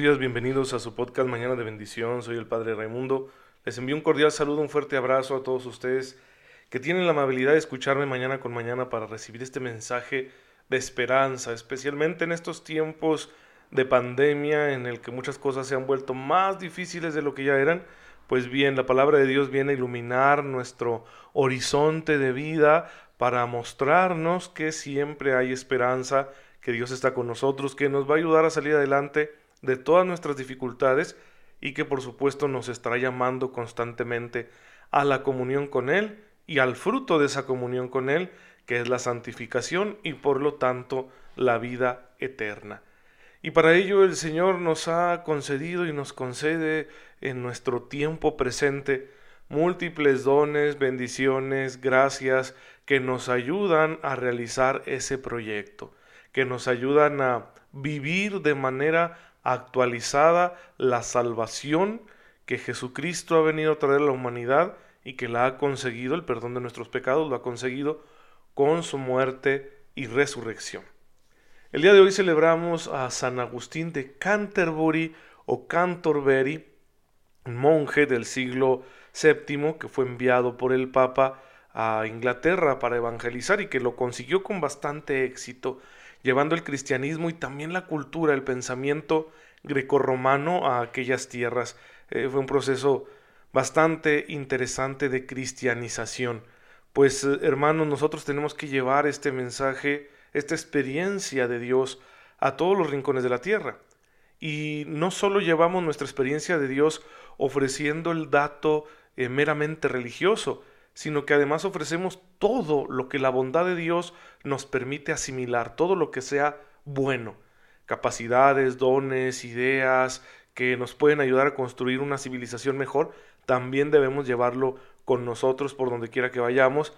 días, bienvenidos a su podcast Mañana de Bendición. Soy el Padre Raimundo. Les envío un cordial saludo, un fuerte abrazo a todos ustedes que tienen la amabilidad de escucharme mañana con mañana para recibir este mensaje de esperanza, especialmente en estos tiempos de pandemia en el que muchas cosas se han vuelto más difíciles de lo que ya eran. Pues bien, la palabra de Dios viene a iluminar nuestro horizonte de vida para mostrarnos que siempre hay esperanza, que Dios está con nosotros, que nos va a ayudar a salir adelante de todas nuestras dificultades y que por supuesto nos estará llamando constantemente a la comunión con Él y al fruto de esa comunión con Él, que es la santificación y por lo tanto la vida eterna. Y para ello el Señor nos ha concedido y nos concede en nuestro tiempo presente múltiples dones, bendiciones, gracias que nos ayudan a realizar ese proyecto, que nos ayudan a vivir de manera actualizada la salvación que Jesucristo ha venido a traer a la humanidad y que la ha conseguido, el perdón de nuestros pecados, lo ha conseguido con su muerte y resurrección. El día de hoy celebramos a San Agustín de Canterbury o Canterbury, monje del siglo VII que fue enviado por el Papa a Inglaterra para evangelizar y que lo consiguió con bastante éxito llevando el cristianismo y también la cultura, el pensamiento grecorromano a aquellas tierras. Eh, fue un proceso bastante interesante de cristianización. Pues eh, hermanos, nosotros tenemos que llevar este mensaje, esta experiencia de Dios a todos los rincones de la tierra. Y no solo llevamos nuestra experiencia de Dios ofreciendo el dato eh, meramente religioso, sino que además ofrecemos todo lo que la bondad de Dios nos permite asimilar, todo lo que sea bueno, capacidades, dones, ideas que nos pueden ayudar a construir una civilización mejor, también debemos llevarlo con nosotros por donde quiera que vayamos,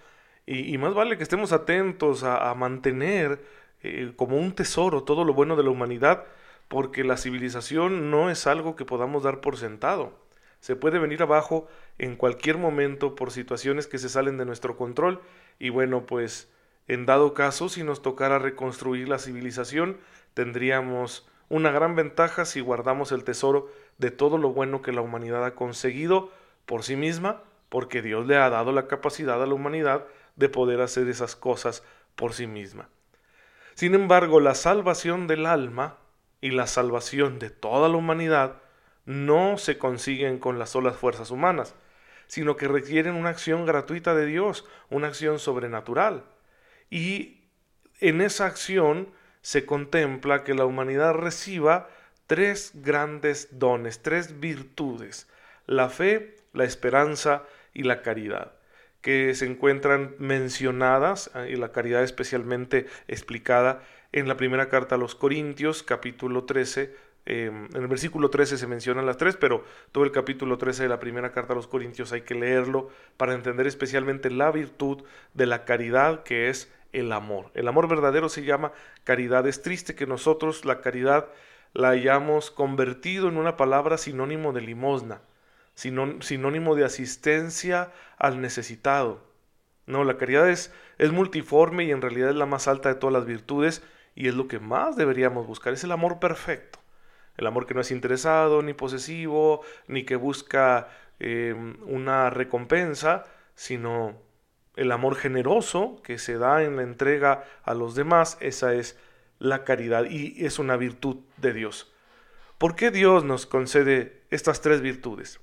y, más vale que estemos atentos a, mantener eh, como un tesoro todo lo bueno de la humanidad, porque la civilización no es algo que podamos dar por sentado se puede venir abajo en cualquier momento por situaciones que se salen de nuestro control y bueno, pues en dado caso, si nos tocara reconstruir la civilización, tendríamos una gran ventaja si guardamos el tesoro de todo lo bueno que la humanidad ha conseguido por sí misma, porque Dios le ha dado la capacidad a la humanidad de poder hacer esas cosas por sí misma. Sin embargo, la salvación del alma y la salvación de toda la humanidad no se consiguen con las solas fuerzas humanas, sino que requieren una acción gratuita de Dios, una acción sobrenatural. Y en esa acción se contempla que la humanidad reciba tres grandes dones, tres virtudes, la fe, la esperanza y la caridad, que se encuentran mencionadas, ah, y la caridad especialmente explicada en la primera carta a los Corintios, capítulo 13, Em, en el versículo 13 se mencionan las tres, pero todo el capítulo 13 de la primera carta a los Corintios hay que leerlo para entender especialmente la virtud de la caridad que es el amor. El amor verdadero se llama caridad. Es triste que nosotros la caridad la hayamos convertido en una palabra sinónimo de limosna, sinónimo de asistencia al necesitado. No, la caridad es, es multiforme y en realidad es la más alta de todas las virtudes y es lo que más deberíamos buscar, es el amor perfecto. El amor que no es interesado, ni posesivo, ni que busca em, una recompensa, sino el amor generoso que se da en la entrega a los demás, esa es la caridad y es una virtud de Dios. ¿Por qué Dios nos concede estas tres virtudes?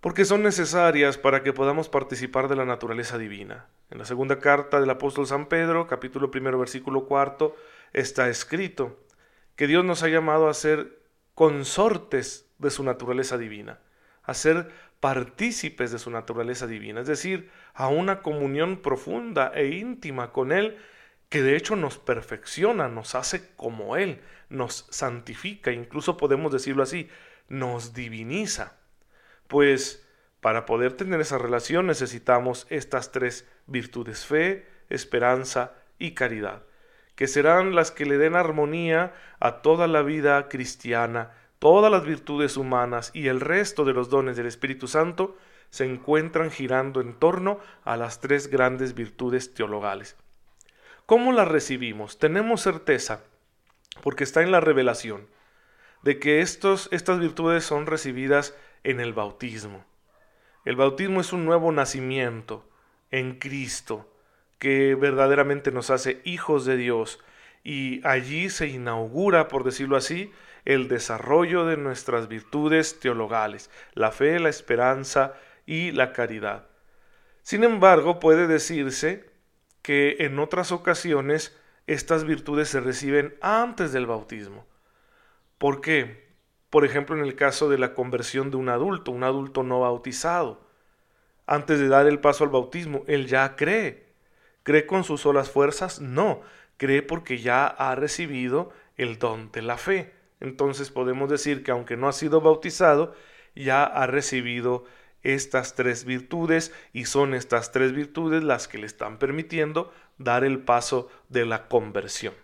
Porque son necesarias para que podamos participar de la naturaleza divina. En la segunda carta del apóstol San Pedro, capítulo primero, versículo cuarto, está escrito, que Dios nos ha llamado a ser consortes de su naturaleza divina, a ser partícipes de su naturaleza divina, es decir, a una comunión profunda e íntima con Él, que de hecho nos perfecciona, nos hace como Él, nos santifica, incluso podemos decirlo así, nos diviniza. Pues para poder tener esa relación necesitamos estas tres virtudes, fe, esperanza y caridad que serán las que le den armonía a toda la vida cristiana, todas las virtudes humanas y el resto de los dones del Espíritu Santo se encuentran girando en torno a las tres grandes virtudes teologales. ¿Cómo las recibimos? Tenemos certeza, porque está en la revelación. de que estos, estas virtudes son recibidas en el bautismo. El bautismo es un nuevo nacimiento en Cristo que verdaderamente nos hace hijos de Dios y allí se inaugura, por decirlo así, el desarrollo de nuestras virtudes teologales, la fe, la esperanza y la caridad. Sin embargo, puede decirse que en otras ocasiones estas virtudes se reciben antes del bautismo. ¿Por qué? Por ejemplo, en el caso de la conversión de un adulto, un adulto no bautizado. Antes de dar el paso al bautismo, él ya cree. ¿Cree con sus solas fuerzas? No, cree porque ya ha recibido el don de la fe. Entonces podemos decir que aunque no ha sido bautizado, ya ha recibido estas tres virtudes y son estas tres virtudes las que le están permitiendo dar el paso de la conversión.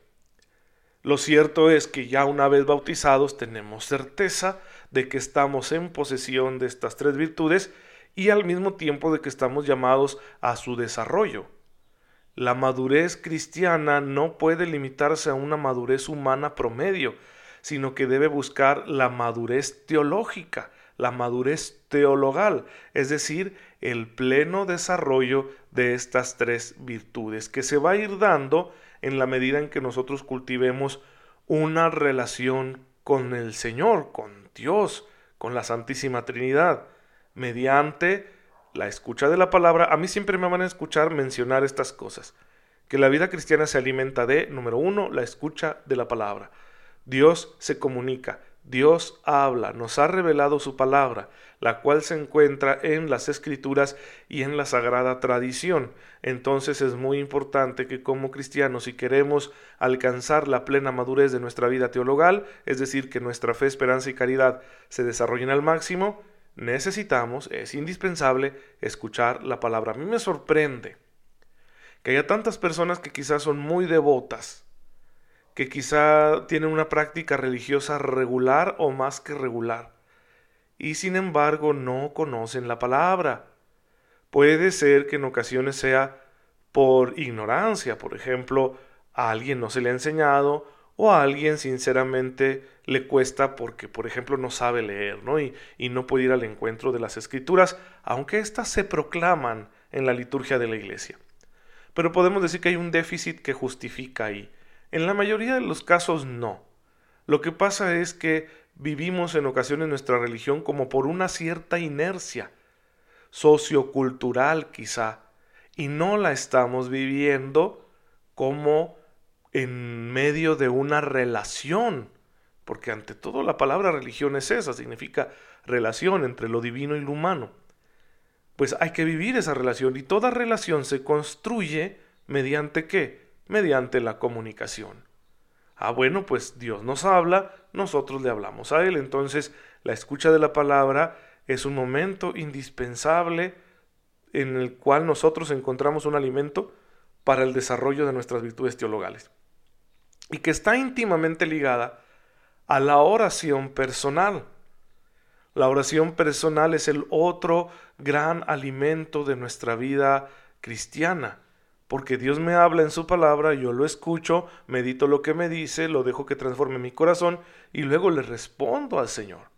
Lo cierto es que ya una vez bautizados tenemos certeza de que estamos en posesión de estas tres virtudes y al mismo tiempo de que estamos llamados a su desarrollo. La madurez cristiana no puede limitarse a una madurez humana promedio, sino que debe buscar la madurez teológica, la madurez teologal, es decir, el pleno desarrollo de estas tres virtudes, que se va a ir dando en la medida en que nosotros cultivemos una relación con el Señor, con Dios, con la Santísima Trinidad, mediante la escucha de la palabra. A mí siempre me van a escuchar mencionar estas cosas, que la vida cristiana se alimenta de, número uno, la escucha de la palabra. Dios se comunica, Dios habla, nos ha revelado su palabra, la cual se encuentra en las escrituras y en la sagrada tradición. Entonces es muy importante que como cristianos, si queremos alcanzar la plena madurez de nuestra vida teologal, es decir, que nuestra fe, esperanza y caridad se desarrollen al máximo, necesitamos, es indispensable, escuchar la palabra. A mí me sorprende que haya tantas personas que quizás son muy devotas, que quizá tienen una práctica religiosa regular o más que regular, y sin embargo no conocen la palabra. Puede ser que en ocasiones sea por ignorancia, por ejemplo, a alguien no se le ha enseñado o a alguien sinceramente le cuesta porque, por ejemplo, no sabe leer, ¿no? Y, y no puede ir al encuentro de las escrituras, aunque éstas se proclaman en la liturgia de la iglesia. Pero podemos decir que hay un déficit que justifica ahí. En la mayoría de los casos no. Lo que pasa es que vivimos en ocasiones nuestra religión como por una cierta inercia sociocultural quizá, y no la estamos viviendo como en medio de una relación, porque ante todo la palabra religión es esa, significa relación entre lo divino y lo humano. Pues hay que vivir esa relación y toda relación se construye mediante qué? mediante la comunicación. Ah, bueno, pues Dios nos habla, nosotros le hablamos a Él. Entonces, la escucha de la palabra es un momento indispensable en el cual nosotros encontramos un alimento para el desarrollo de nuestras virtudes teologales. Y que está íntimamente ligada a la oración personal. La oración personal es el otro gran alimento de nuestra vida cristiana porque Dios me habla en su palabra, yo lo escucho, medito lo que me dice, lo dejo que transforme mi corazón y luego le respondo al Señor.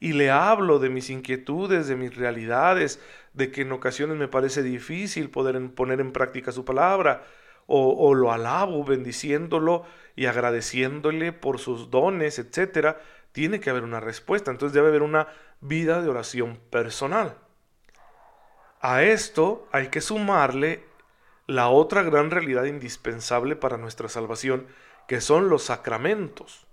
Y le hablo de mis inquietudes, de mis realidades, de que en ocasiones me parece difícil poder poner en práctica su palabra, o, lo alabo bendiciéndolo y agradeciéndole por sus dones, etc. Tiene que haber una respuesta, entonces debe haber una vida de oración personal. A esto hay que sumarle la otra gran realidad indispensable para nuestra salvación, que son los sacramentos.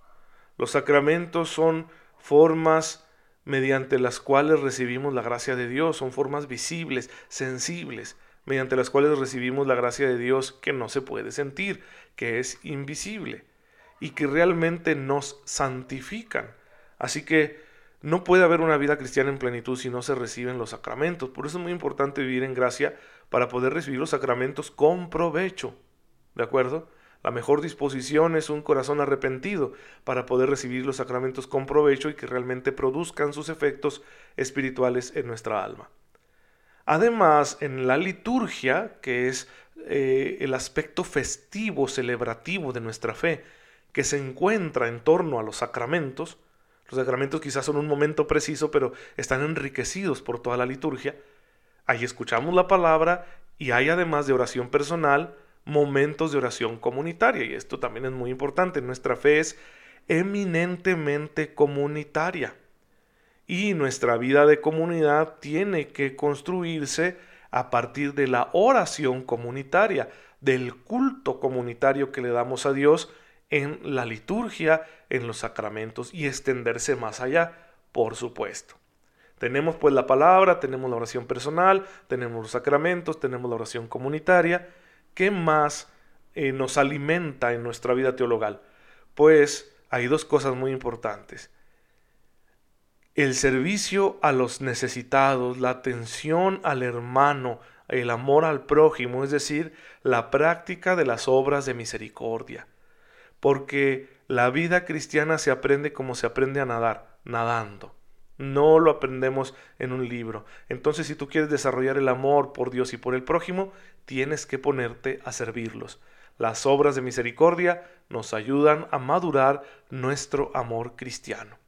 Los sacramentos son formas mediante las cuales recibimos la gracia de Dios, son formas visibles, sensibles, mediante las cuales recibimos la gracia de Dios que no se puede sentir, que es invisible y que realmente nos santifican. Así que no puede haber una vida cristiana en plenitud si no se reciben los sacramentos. Por eso es muy importante vivir en gracia para poder recibir los sacramentos con provecho. ¿De acuerdo? La mejor disposición es un corazón arrepentido para poder recibir los sacramentos con provecho y que realmente produzcan sus efectos espirituales en nuestra alma. Además, en la liturgia, que es eh, el aspecto festivo, celebrativo de nuestra fe, que se encuentra en torno a los sacramentos, los sacramentos quizás son un momento preciso, pero están enriquecidos por toda la liturgia, ahí escuchamos la palabra y hay además de oración personal, momentos de oración comunitaria, y esto también es muy importante, nuestra fe es eminentemente comunitaria. Y nuestra vida de comunidad tiene que construirse a partir de la oración comunitaria, del culto comunitario que le damos a Dios en la liturgia, en los sacramentos y extenderse más allá, por supuesto. Tenemos pues la palabra, tenemos la oración personal, tenemos los sacramentos, tenemos la oración comunitaria. ¿Qué más eh, nos alimenta en nuestra vida teologal? Pues hay dos cosas muy importantes. El servicio a los necesitados, la atención al hermano, el amor al prójimo, es decir, la práctica de las obras de misericordia. Porque la vida cristiana se aprende como se aprende a nadar, nadando. No lo aprendemos en un libro. Entonces, si tú quieres desarrollar el amor por Dios y por el prójimo, tienes que ponerte a servirlos. Las obras de misericordia nos ayudan a madurar nuestro amor cristiano.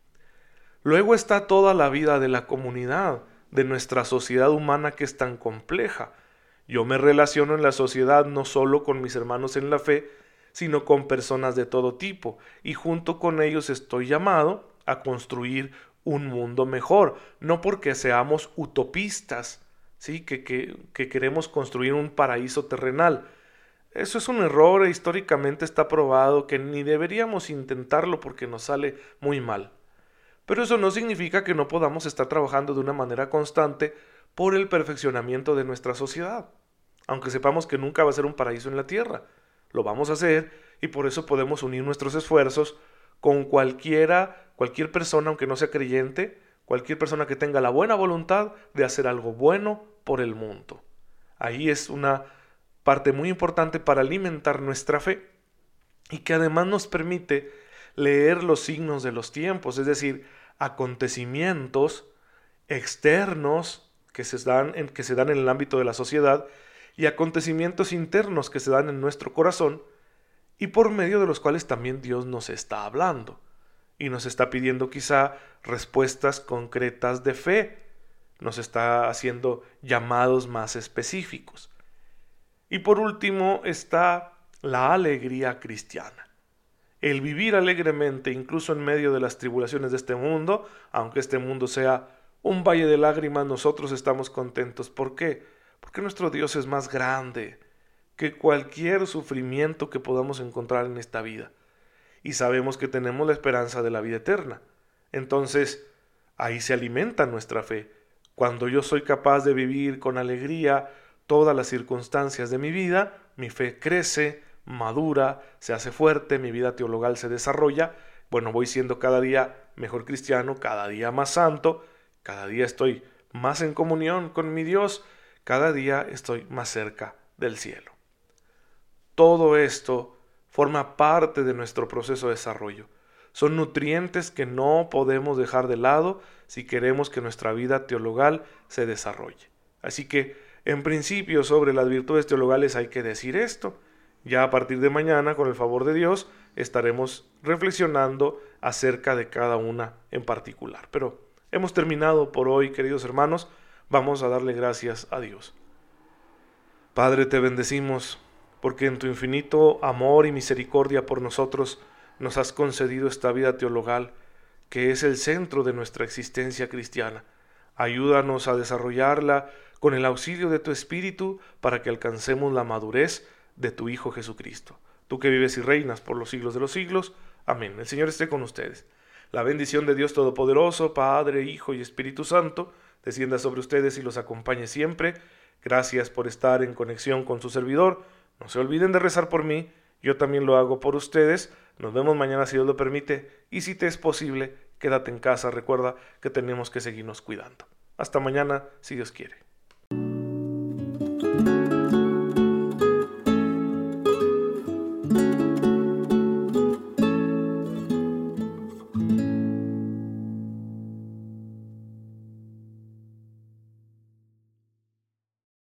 Luego está toda la vida de la comunidad, de nuestra sociedad humana que es tan compleja. Yo me relaciono en la sociedad no solo con mis hermanos en la fe, sino con personas de todo tipo, y junto con ellos estoy llamado a construir un mundo mejor, no porque seamos utopistas, ¿sí? que, que, que queremos construir un paraíso terrenal, eso es un error e históricamente está probado que ni deberíamos intentarlo porque nos sale muy mal. Pero eso no significa que no podamos estar trabajando de una manera constante por el perfeccionamiento de nuestra sociedad. Aunque sepamos que nunca va a ser un paraíso en la tierra, lo vamos a hacer y por eso podemos unir nuestros esfuerzos con cualquiera, cualquier persona, aunque no sea creyente, cualquier persona que tenga la buena voluntad de hacer algo bueno por el mundo. Ahí es una parte muy importante para alimentar nuestra fe y que además nos permite leer los signos de los tiempos, es decir, acontecimientos externos que se dan en, que se dan en el ámbito de la sociedad y acontecimientos internos que se dan en nuestro corazón y por medio de los cuales también Dios nos está hablando y nos está pidiendo quizá respuestas concretas de fe, nos está haciendo llamados más específicos. Y por último está la alegría cristiana. El vivir alegremente incluso en medio de las tribulaciones de este mundo, aunque este mundo sea un valle de lágrimas, nosotros estamos contentos. ¿Por qué? Porque nuestro Dios es más grande que cualquier sufrimiento que podamos encontrar en esta vida. Y sabemos que tenemos la esperanza de la vida eterna. Entonces, ahí se alimenta nuestra fe. Cuando yo soy capaz de vivir con alegría, todas las circunstancias de mi vida, mi fe crece, madura, se hace fuerte, mi vida teologal se desarrolla, bueno, voy siendo cada día mejor cristiano, cada día más santo, cada día estoy más en comunión con mi Dios, cada día estoy más cerca del cielo. Todo esto forma parte de nuestro proceso de desarrollo. Son nutrientes que no podemos dejar de lado si queremos que nuestra vida teologal se desarrolle. Así que en principio, sobre las virtudes teologales hay que decir esto. Ya a partir de mañana, con el favor de Dios, estaremos reflexionando acerca de cada una en particular. Pero hemos terminado por hoy, queridos hermanos. Vamos a darle gracias a Dios. Padre, te bendecimos porque en tu infinito amor y misericordia por nosotros nos has concedido esta vida teologal, que es el centro de nuestra existencia cristiana. Ayúdanos a desarrollarla con el auxilio de tu Espíritu para que alcancemos la madurez de tu Hijo Jesucristo. Tú que vives y reinas por los siglos de los siglos. Amén. El Señor esté con ustedes. La bendición de Dios Todopoderoso, Padre, Hijo y Espíritu Santo, descienda sobre ustedes y los acompañe siempre. Gracias por estar en conexión con su servidor. No se olviden de rezar por mí. Yo también lo hago por ustedes. Nos vemos mañana si Dios lo permite. Y si te es posible, quédate en casa. Recuerda que tenemos que seguirnos cuidando. Hasta mañana, si Dios quiere.